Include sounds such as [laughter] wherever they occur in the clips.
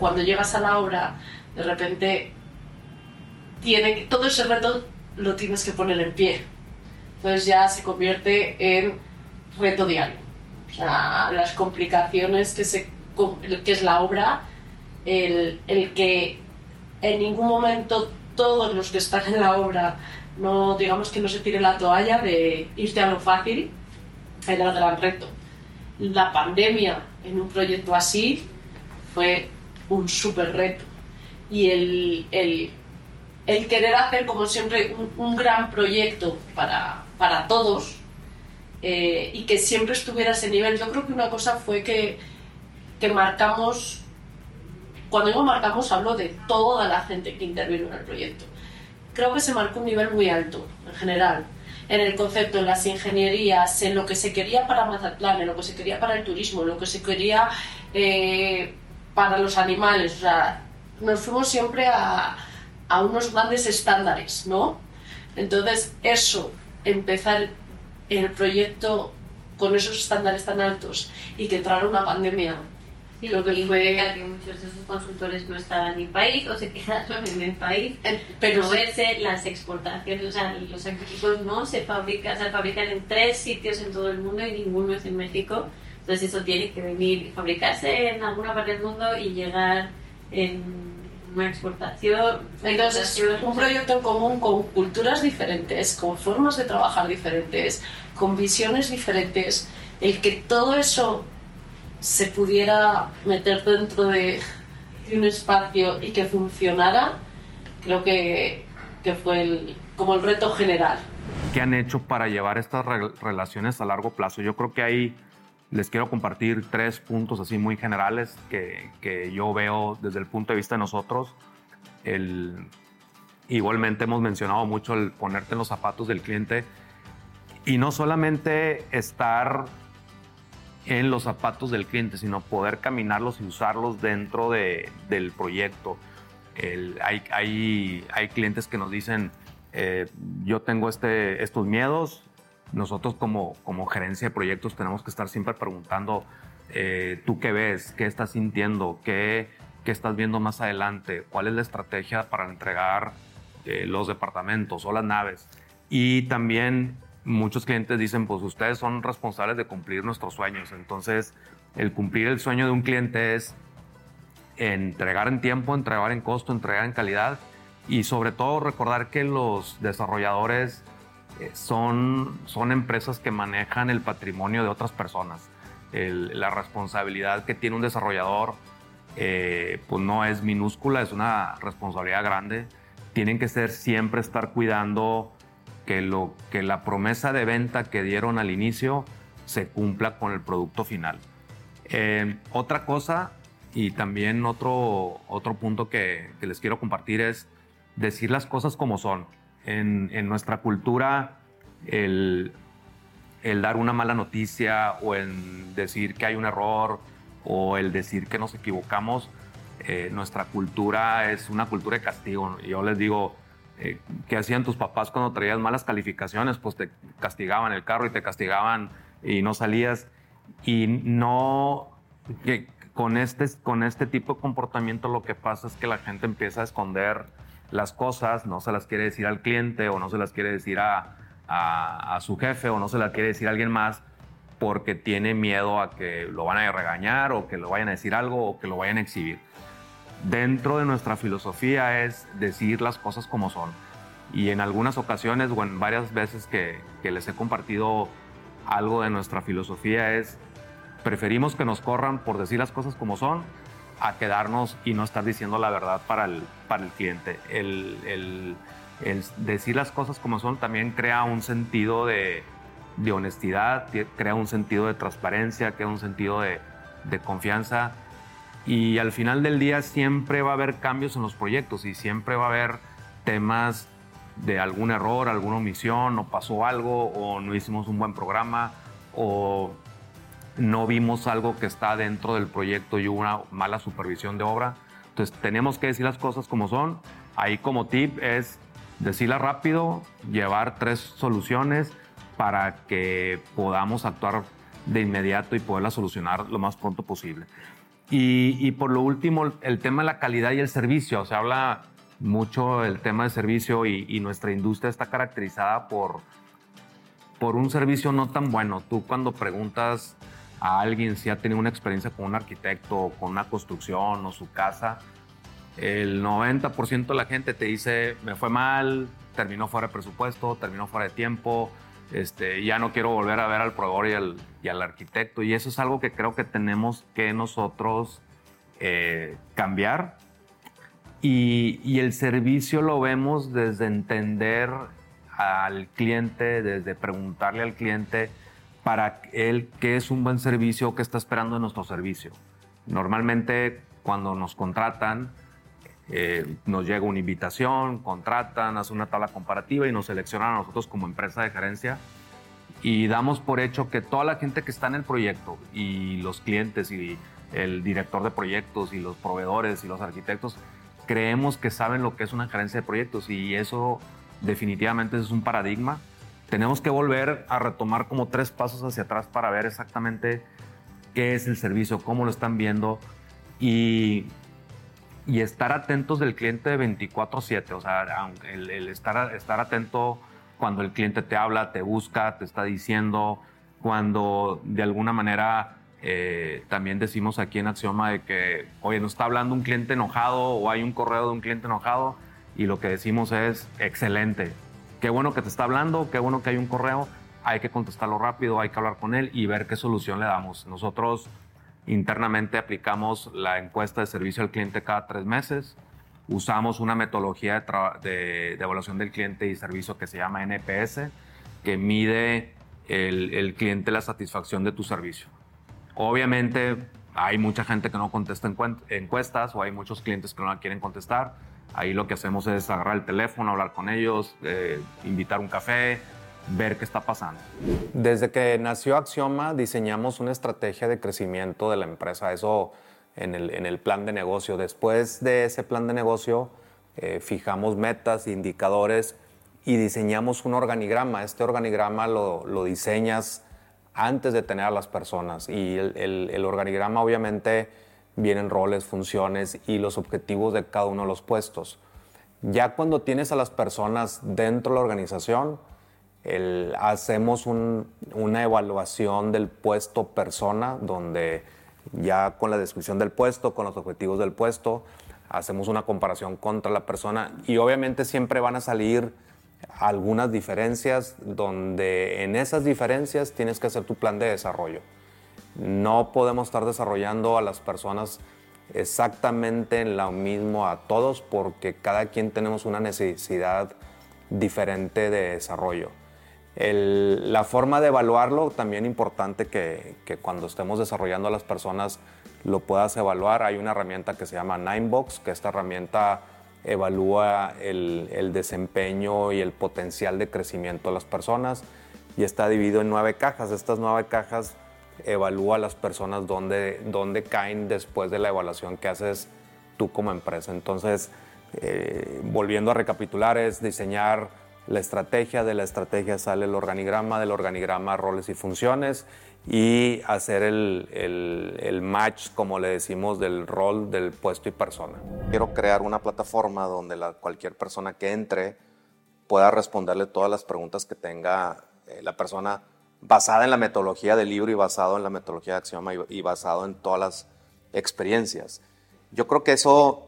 cuando llegas a la obra, de repente tiene, todo ese reto lo tienes que poner en pie. Entonces ya se convierte en reto diario. O sea, las complicaciones que, se, que es la obra, el, el que en ningún momento todos los que están en la obra no digamos que no se tire la toalla de irte a lo fácil, era el gran reto. La pandemia en un proyecto así fue un súper reto. Y el, el, el, querer hacer, como siempre, un, gran proyecto para, para todos eh, y que siempre estuviera a ese nivel. Yo creo que una cosa fue que, que marcamos, cuando digo marcamos, hablo de toda la gente que intervino en el proyecto. Creo que se marcó un nivel muy alto, en general en el concepto, en las ingenierías, en lo que se quería para Mazatlán, en lo que se quería para el turismo, en lo que se quería eh, para los animales. O sea, nos fuimos siempre a, a unos grandes estándares, ¿no? Entonces, eso, empezar el proyecto con esos estándares tan altos y que entrara una pandemia Sí, lo que fue que muchos de esos consultores no estaban en el país o se quedaron en el país. Pero verse las exportaciones, o sea, los equipos no se fabrican, se fabrican en tres sitios en todo el mundo y ninguno es en México. Entonces eso tiene que venir, fabricarse en alguna parte del mundo y llegar en una exportación. Entonces, un proyecto en común con culturas diferentes, con formas de trabajar diferentes, con visiones diferentes, el que todo eso se pudiera meter dentro de, un espacio y que funcionara, creo que, que fue el, como el reto general. ¿Qué han hecho para llevar estas relaciones a largo plazo? Yo creo que ahí les quiero compartir tres puntos así muy generales que, que yo veo desde el punto de vista de nosotros. El, igualmente hemos mencionado mucho el ponerte en los zapatos del cliente y no solamente estar en los zapatos del cliente, sino poder caminarlos y usarlos dentro de, del proyecto. hay, hay, hay, clientes que nos dicen, eh, yo tengo este, estos miedos, nosotros como, como gerencia de proyectos tenemos que estar siempre preguntando, eh, ¿tú qué ves? ¿Qué estás sintiendo? ¿Qué, ¿Qué, estás viendo más adelante? ¿Cuál es la estrategia para entregar eh, los departamentos o las naves? Y también muchos clientes dicen, pues ustedes son responsables de cumplir nuestros sueños. Entonces, el cumplir el sueño de un cliente es entregar en tiempo, entregar en costo, entregar en calidad y sobre todo recordar que los desarrolladores son, son empresas que manejan el patrimonio de otras personas. la responsabilidad que tiene un desarrollador eh, pues no es minúscula, es una responsabilidad grande. Tienen que ser siempre estar cuidando que, lo, que la promesa de venta que dieron al inicio se cumpla con el producto final. Eh, otra cosa y también otro, otro punto que, les quiero compartir es decir las cosas como son. En, en nuestra cultura, el, el, dar una mala noticia o el decir que hay un error o el decir que nos equivocamos, eh, nuestra cultura es una cultura de castigo. Yo les digo, eh, ¿qué hacían tus papás cuando traías malas calificaciones? Pues te castigaban el carro y te castigaban y no salías. Y no, que con este, con este tipo de comportamiento lo que pasa es que la gente empieza a esconder las cosas, no se las quiere decir al cliente o no se las quiere decir a, a, su jefe o no se las quiere decir a alguien más porque tiene miedo a que lo van a regañar o que lo vayan a decir algo o que lo vayan a exhibir dentro de nuestra filosofía es decir las cosas como son. Y en algunas ocasiones o en varias veces que, les he compartido algo de nuestra filosofía es, preferimos que nos corran por decir las cosas como son a quedarnos y no estar diciendo la verdad para el, para el cliente. El, decir las cosas como son también crea un sentido de, honestidad, crea un sentido de transparencia, crea un sentido de, de confianza y al final del día siempre va a haber cambios en los proyectos y siempre va a haber temas de algún error, alguna omisión, o pasó algo, o no hicimos un buen programa, o no vimos algo que está dentro del proyecto y hubo una mala supervisión de obra. Entonces tenemos que decir las cosas como son. Ahí como tip es decirlas rápido, llevar tres soluciones para que podamos actuar de inmediato y poderlas solucionar lo más pronto posible. Y, por lo último, el tema de la calidad y el servicio. Se habla mucho el tema de servicio y, nuestra industria está caracterizada por, por un servicio no tan bueno. Tú cuando preguntas a alguien si ha tenido una experiencia con un arquitecto, con una construcción o su casa, el 90% de la gente te dice, me fue mal, terminó fuera de presupuesto, terminó fuera de tiempo, este, ya no quiero volver a ver al proveedor y al, y al arquitecto. Y eso es algo que creo que tenemos que nosotros eh, cambiar. Y, y, el servicio lo vemos desde entender al cliente, desde preguntarle al cliente para él qué es un buen servicio, qué está esperando de nuestro servicio. Normalmente cuando nos contratan, eh, nos llega una invitación, contratan, hacen una tabla comparativa y nos seleccionan a nosotros como empresa de gerencia y damos por hecho que toda la gente que está en el proyecto y los clientes y el director de proyectos y los proveedores y los arquitectos creemos que saben lo que es una gerencia de proyectos y eso definitivamente es un paradigma. Tenemos que volver a retomar como tres pasos hacia atrás para ver exactamente qué es el servicio, cómo lo están viendo y y estar atentos del cliente 24/7, o sea, el, estar, estar atento cuando el cliente te habla, te busca, te está diciendo, cuando de alguna manera eh, también decimos aquí en Axioma de que, oye, nos está hablando un cliente enojado o hay un correo de un cliente enojado y lo que decimos es, excelente, qué bueno que te está hablando, qué bueno que hay un correo, hay que contestarlo rápido, hay que hablar con él y ver qué solución le damos. Nosotros Internamente aplicamos la encuesta de servicio al cliente cada tres meses. Usamos una metodología de, evaluación del cliente y servicio que se llama NPS, que mide el, cliente la satisfacción de tu servicio. Obviamente hay mucha gente que no contesta encuestas o hay muchos clientes que no la quieren contestar. Ahí lo que hacemos es agarrar el teléfono, hablar con ellos, eh, invitar un café, ver qué está pasando. Desde que nació Axioma diseñamos una estrategia de crecimiento de la empresa, eso en el, plan de negocio. Después de ese plan de negocio eh, fijamos metas, indicadores y diseñamos un organigrama. Este organigrama lo, diseñas antes de tener a las personas y el, el organigrama obviamente vienen roles, funciones y los objetivos de cada uno de los puestos. Ya cuando tienes a las personas dentro de la organización, hacemos una evaluación del puesto persona, donde ya con la descripción del puesto, con los objetivos del puesto, hacemos una comparación contra la persona y obviamente siempre van a salir algunas diferencias donde en esas diferencias tienes que hacer tu plan de desarrollo. No podemos estar desarrollando a las personas exactamente en lo mismo a todos porque cada quien tenemos una necesidad diferente de desarrollo la forma de evaluarlo, también importante que, cuando estemos desarrollando a las personas lo puedas evaluar. Hay una herramienta que se llama Ninebox, que esta herramienta evalúa el, desempeño y el potencial de crecimiento de las personas y está dividido en nueve cajas. Estas nueve cajas evalúa a las personas dónde, dónde caen después de la evaluación que haces tú como empresa. Entonces, eh, volviendo a recapitular, es diseñar la estrategia, de la estrategia sale el organigrama, del organigrama roles y funciones y hacer el, match, como le decimos, del rol del puesto y persona. Quiero crear una plataforma donde cualquier persona que entre pueda responderle todas las preguntas que tenga eh, la persona basada en la metodología del libro y basado en la metodología de Axioma y basado en todas las experiencias. Yo creo que eso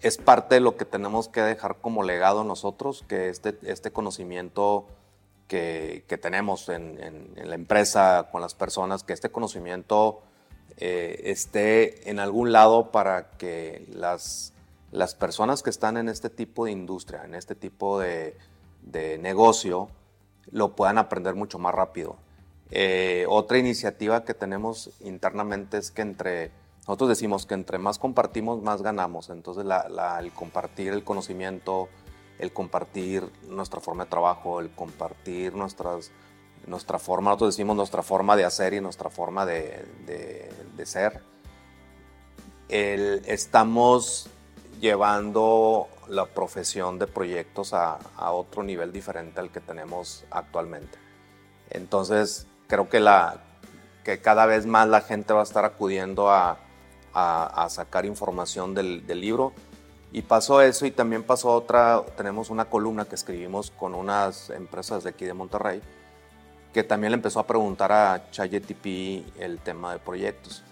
es parte de lo que tenemos que dejar como legado nosotros, que este, este conocimiento que, tenemos en, la empresa, con las personas, que este conocimiento eh, esté en algún lado para que las, las personas que están en este tipo de industria, en este tipo de, negocio, lo puedan aprender mucho más rápido. Eh, otra iniciativa que tenemos internamente es que entre nosotros decimos que entre más compartimos, más ganamos. Entonces, el compartir el conocimiento, el compartir nuestra forma de trabajo, el compartir nuestras, nuestra forma, nosotros decimos nuestra forma de hacer y nuestra forma de, ser, estamos llevando la profesión de proyectos a, otro nivel diferente al que tenemos actualmente. Entonces, creo que, la, que cada vez más la gente va a estar acudiendo a a, sacar información del, del, libro. Y pasó eso y también pasó otra, tenemos una columna que escribimos con unas empresas de aquí de Monterrey, que también le empezó a preguntar a ChatGTP el tema de proyectos.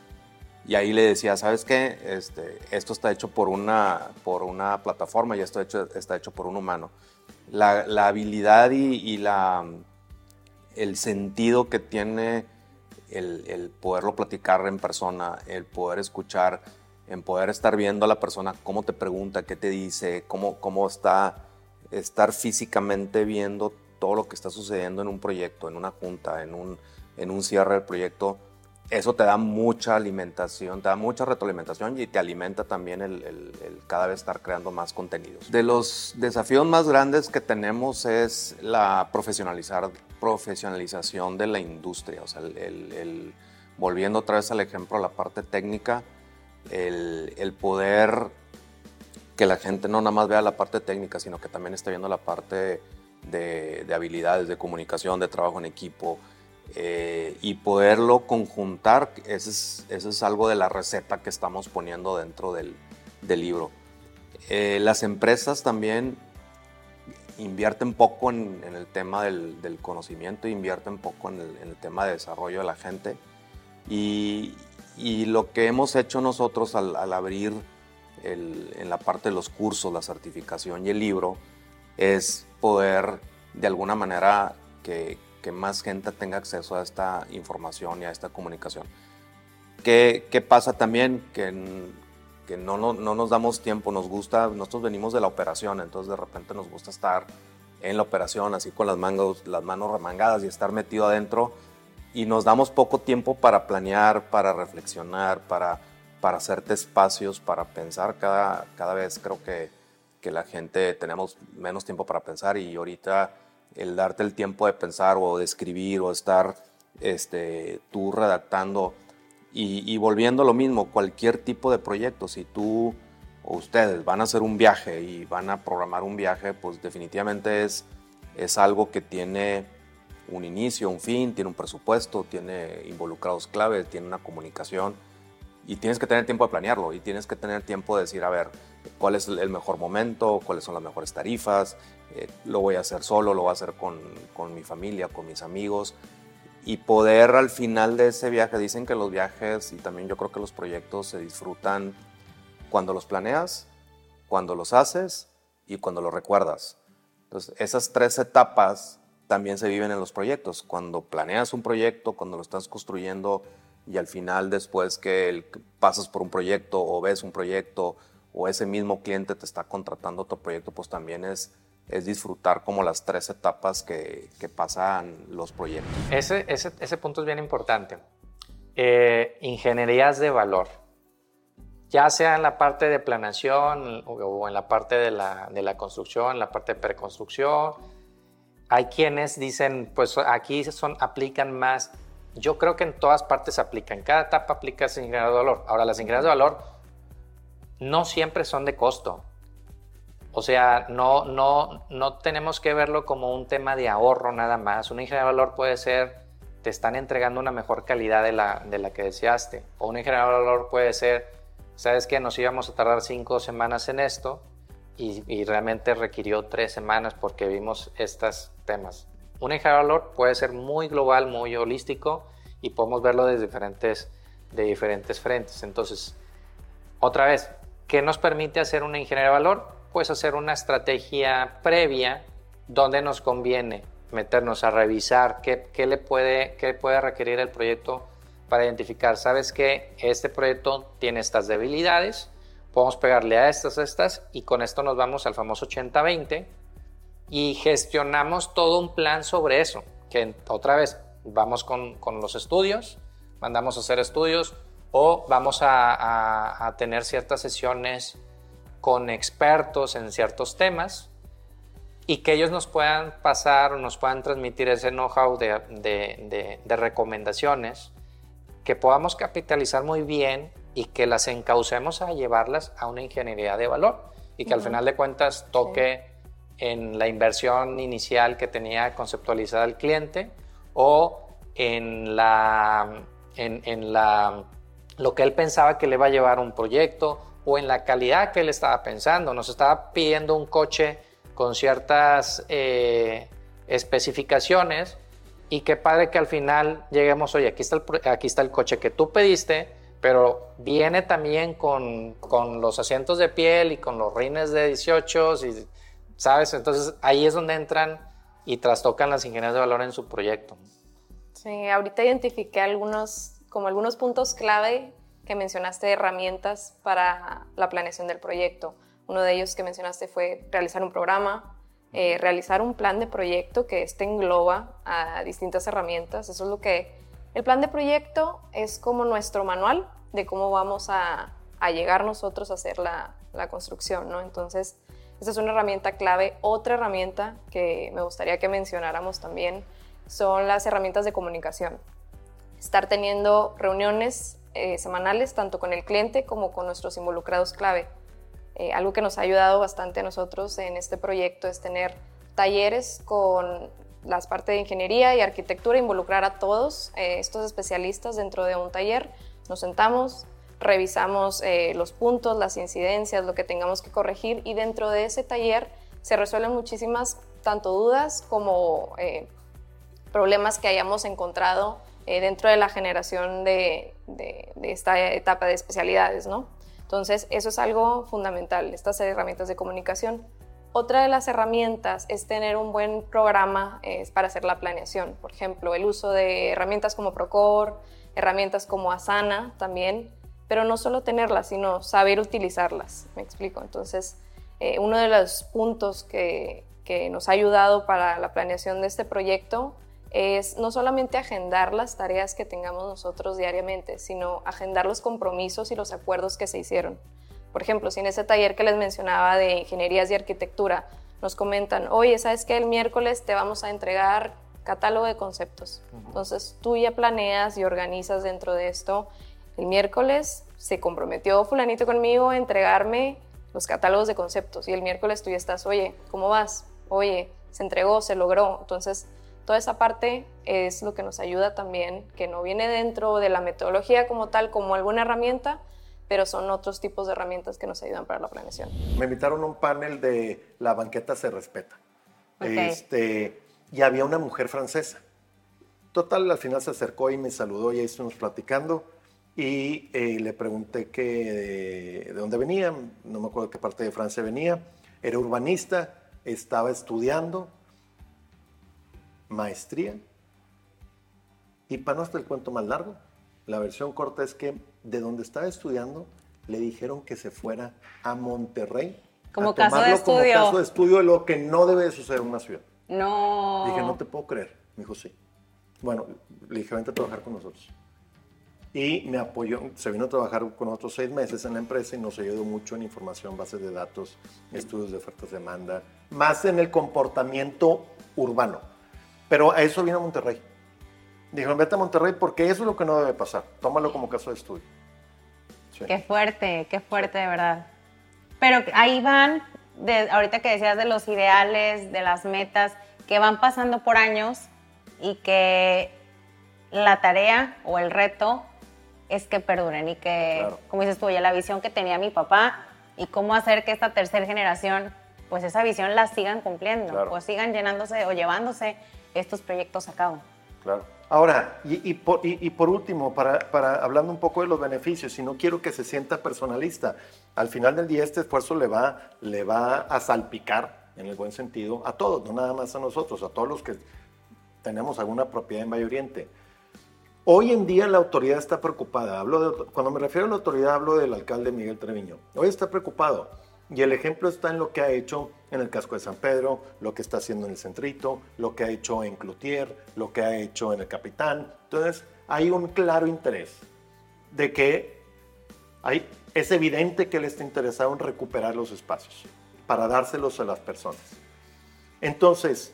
Y ahí le decía, ¿sabes qué? Este, esto está hecho por una, por una plataforma y esto hecho, está hecho por un humano. La, la habilidad y, y, la, el sentido que tiene el, poderlo platicar en persona, el poder escuchar, en poder estar viendo a la persona cómo te pregunta, qué te dice, cómo, cómo está, estar físicamente viendo todo lo que está sucediendo en un proyecto, en una junta, en un, en un cierre del proyecto, eso te da mucha alimentación, te da mucha retroalimentación y te alimenta también el, cada vez estar creando más contenidos. De los desafíos más grandes que tenemos es la profesionalizar, profesionalización de la industria, o sea, volviendo otra vez al ejemplo, la parte técnica, el, poder que la gente no nada más vea la parte técnica, sino que también esté viendo la parte de, de habilidades, de comunicación, de trabajo en equipo, eh, y poderlo conjuntar, ese es, algo de la receta que estamos poniendo dentro del, del libro. Eh, las empresas también invierten poco en, el tema del, del, conocimiento, invierten poco en el, en el, tema de desarrollo de la gente. Y, y lo que hemos hecho nosotros al, al abrir en la parte de los cursos, la certificación y el libro, es poder de alguna manera que, que más gente tenga acceso a esta información y a esta comunicación. ¿Qué, qué pasa también? Que, no, no, no, nos damos tiempo, nos gusta, nosotros venimos de la operación, entonces de repente nos gusta estar en la operación así con las, manos, las manos remangadas y estar metido adentro y nos damos poco tiempo para planear, para reflexionar, para, para hacerte espacios, para pensar. Cada, cada vez creo que, que la gente tenemos menos tiempo para pensar y ahorita el darte el tiempo de pensar o de escribir o estar este, tú redactando y, volviendo a lo mismo, cualquier tipo de proyecto, si tú o ustedes van a hacer un viaje y van a programar un viaje, pues definitivamente es, es algo que tiene un inicio, un fin, tiene un presupuesto, tiene involucrados claves, tiene una comunicación y tienes que tener tiempo de planearlo y tienes que tener tiempo de decir, a ver, cuál es el mejor momento, cuáles son las mejores tarifas, eh, lo voy a hacer solo, lo voy a hacer con, con, mi familia, con mis amigos y poder al final de ese viaje, dicen que los viajes y también yo creo que los proyectos se disfrutan cuando los planeas, cuando los haces y cuando los recuerdas. Entonces, esas tres etapas también se viven en los proyectos. Cuando planeas un proyecto, cuando lo estás construyendo y al final después que pasas por un proyecto o ves un proyecto o ese mismo cliente te está contratando otro proyecto, pues también es, es disfrutar como las tres etapas que, pasan los proyectos. Ese, punto es bien importante. Eh, ingenierías de valor, ya sea en la parte de planeación o, en la parte de la, de la construcción, la parte de preconstrucción, hay quienes dicen, pues aquí son, aplican más. Yo creo que en todas partes aplican. En cada etapa aplica ese ingeniero de valor. Ahora, las ingenierías de valor no siempre son de costo. O sea, no, no, no tenemos que verlo como un tema de ahorro nada más. Un ingeniero de valor puede ser, te están entregando una mejor calidad de la, de la que deseaste. O un ingeniero de valor puede ser, sabes que nos íbamos a tardar cinco semanas en esto y, y realmente requirió tres semanas porque vimos estos temas. Un ingeniero de valor puede ser muy global, muy holístico y podemos verlo desde diferentes, de diferentes frentes. Entonces, otra vez, ¿Qué nos permite hacer una ingeniería de valor? Pues hacer una estrategia previa donde nos conviene meternos a revisar qué, le puede, qué puede requerir el proyecto para identificar, sabes que este proyecto tiene estas debilidades, podemos pegarle a estas, a estas y con esto nos vamos al famoso 80-20 y gestionamos todo un plan sobre eso, que otra vez vamos con, con los estudios, mandamos a hacer estudios, o vamos a, tener ciertas sesiones con expertos en ciertos temas y que ellos nos puedan pasar o nos puedan transmitir ese know-how de, recomendaciones que podamos capitalizar muy bien y que las encaucemos a llevarlas a una ingeniería de valor y que al final de cuentas toque en la inversión inicial que tenía conceptualizada el cliente o en la, en la lo que él pensaba que le iba a llevar un proyecto o en la calidad que él estaba pensando. Nos estaba pidiendo un coche con ciertas eh, especificaciones y qué padre que al final lleguemos, oye, aquí está el, aquí está el coche que tú pediste, pero viene también con, con los asientos de piel y con los rines de 18, y, ¿sabes? Entonces ahí es donde entran y trastocan las ingenierías de valor en su proyecto. Sí, ahorita identifiqué algunos, como algunos puntos clave que mencionaste de herramientas para la planeación del proyecto. Uno de ellos que mencionaste fue realizar un programa, eh, realizar un plan de proyecto que este engloba a distintas herramientas. Eso es lo que... El plan de proyecto es como nuestro manual de cómo vamos a, a llegar nosotros a hacer la, la construcción, ¿no? Entonces, esta es una herramienta clave. Otra herramienta que me gustaría que mencionáramos también son las herramientas de comunicación. Estar teniendo reuniones eh, semanales tanto con el cliente como con nuestros involucrados clave. Eh, algo que nos ha ayudado bastante a nosotros en este proyecto es tener talleres con las partes de ingeniería y arquitectura, involucrar a todos eh, estos especialistas dentro de un taller. Nos sentamos, revisamos los puntos, las incidencias, lo que tengamos que corregir y dentro de ese taller se resuelven muchísimas tanto dudas como problemas que hayamos encontrado dentro de la generación de, de, de, esta etapa de especialidades, ¿no? Entonces, eso es algo fundamental, estas herramientas de comunicación. Otra de las herramientas es tener un buen programa eh, para hacer la planeación. Por ejemplo, el uso de herramientas como Procore, herramientas como Asana también, pero no solo tenerlas, sino saber utilizarlas. Me explico. Entonces, eh, uno de los puntos que, que nos ha ayudado para la planeación de este proyecto es no solamente agendar las tareas que tengamos nosotros diariamente, sino agendar los compromisos y los acuerdos que se hicieron. Por ejemplo, si en ese taller que les mencionaba de ingenierías y arquitectura nos comentan, oye, ¿sabes qué? El miércoles te vamos a entregar catálogo de conceptos. Entonces tú ya planeas y organizas dentro de esto. El miércoles se comprometió fulanito conmigo a entregarme los catálogos de conceptos y el miércoles tú ya estás, oye, ¿cómo vas? Oye, se entregó, se logró. Entonces toda esa parte es lo que nos ayuda también, que no viene dentro de la metodología como tal, como alguna herramienta, pero son otros tipos de herramientas que nos ayudan para la planeación. Me invitaron a un panel de La banqueta se respeta. Este, y había una mujer francesa. Total, al final se acercó y me saludó y ahí estuvimos platicando. Y eh, le pregunté que, de dónde venía, no me acuerdo de qué parte de Francia venía. Era urbanista, estaba estudiando maestría. Y para no hacer el cuento más largo, la versión corta es que de donde estaba estudiando le dijeron que se fuera a Monterrey. Como caso de estudio. Como caso de estudio de lo que no debe suceder en una ciudad. No. Dije, no te puedo creer. Me dijo, sí. Bueno, le dije, vente a trabajar con nosotros. Y me apoyó, se vino a trabajar con nosotros seis meses en la empresa y nos ayudó mucho en información, bases de datos, estudios de ofertas de demanda, más en el comportamiento urbano. Pero a eso vino a Monterrey. Dijeron, vete a Monterrey porque eso es lo que no debe pasar. Tómalo como caso de estudio. Qué fuerte, qué fuerte de verdad. Pero ahí van, de, ahorita que decías de los ideales, de las metas, que van pasando por años y que la tarea o el reto es que perduren y que, como dices tú, ya la visión que tenía mi papá y cómo hacer que esta tercera generación, pues esa visión la sigan cumpliendo, o sigan llenándose o llevándose estos proyectos a cabo. Claro. Ahora, y, por, y, por, último, para, para, hablando un poco de los beneficios, y no quiero que se sienta personalista, al final del día este esfuerzo le va, le va a salpicar, en el buen sentido, a todos, no nada más a nosotros, a todos los que tenemos alguna propiedad en Valle Oriente. Hoy en día la autoridad está preocupada. Hablo de, cuando me refiero a la autoridad, hablo del alcalde Miguel Treviño. Hoy está preocupado y el ejemplo está en lo que ha hecho en el casco de San Pedro, lo que está haciendo en el Centrito, lo que ha hecho en Cloutier, lo que ha hecho en el Capitán. Entonces, hay un claro interés de que hay, es evidente que él está interesado en recuperar los espacios para dárselos a las personas. Entonces,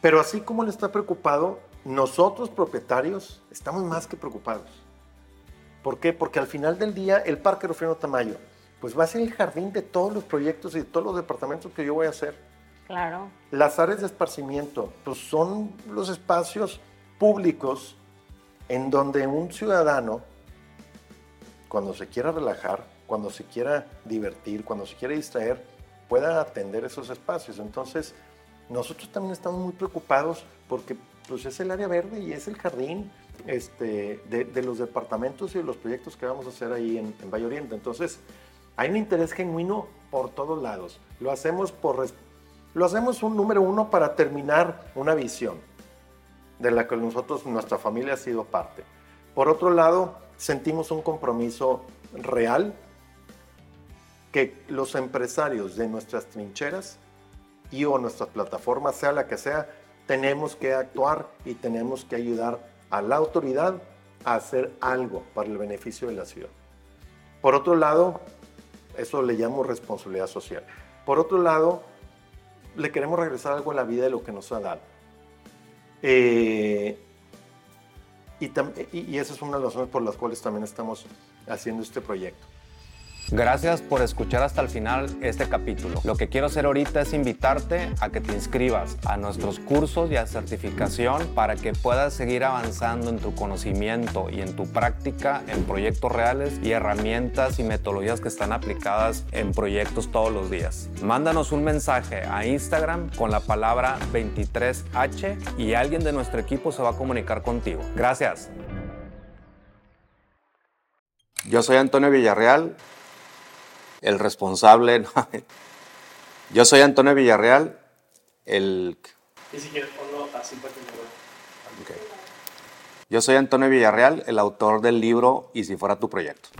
pero así como él está preocupado, nosotros propietarios estamos más que preocupados. ¿Por qué? Porque al final del día el Parque Rufino Tamayo pues va a ser el jardín de todos los proyectos y de todos los departamentos que yo voy a hacer. Claro. Las áreas de esparcimiento, pues son los espacios públicos en donde un ciudadano cuando se quiera relajar, cuando se quiera divertir, cuando se quiera distraer, pueda atender esos espacios. Entonces, nosotros también estamos muy preocupados porque pues, es el área verde y es el jardín este, de, los departamentos y de los proyectos que vamos a hacer ahí en, en Valle Oriente. Entonces, hay un interés genuino por todos lados. Lo hacemos, por, lo hacemos un número uno para terminar una visión de la que nosotros, nuestra familia ha sido parte. Por otro lado, sentimos un compromiso real que los empresarios de nuestras trincheras y o nuestra plataforma, sea la que sea, tenemos que actuar y tenemos que ayudar a la autoridad a hacer algo para el beneficio de la ciudad. Por otro lado, eso le llamo responsabilidad social. Por otro lado, le queremos regresar algo a la vida de lo que nos ha dado. Eh, y, y esa es una de las razones por las cuales también estamos haciendo este proyecto. Gracias por escuchar hasta el final este capítulo. Lo que quiero hacer ahorita es invitarte a que te inscribas a nuestros cursos y a certificación para que puedas seguir avanzando en tu conocimiento y en tu práctica en proyectos reales y herramientas y metodologías que están aplicadas en proyectos todos los días. Mándanos un mensaje a Instagram con la palabra 23H y alguien de nuestro equipo se va a comunicar contigo. Gracias. Yo soy Antonio Villarreal el responsable. [laughs] Yo soy Antonio Villarreal, el... Y si quieres ponlo así para Yo soy Antonio Villarreal, el autor del libro Y si fuera tu proyecto.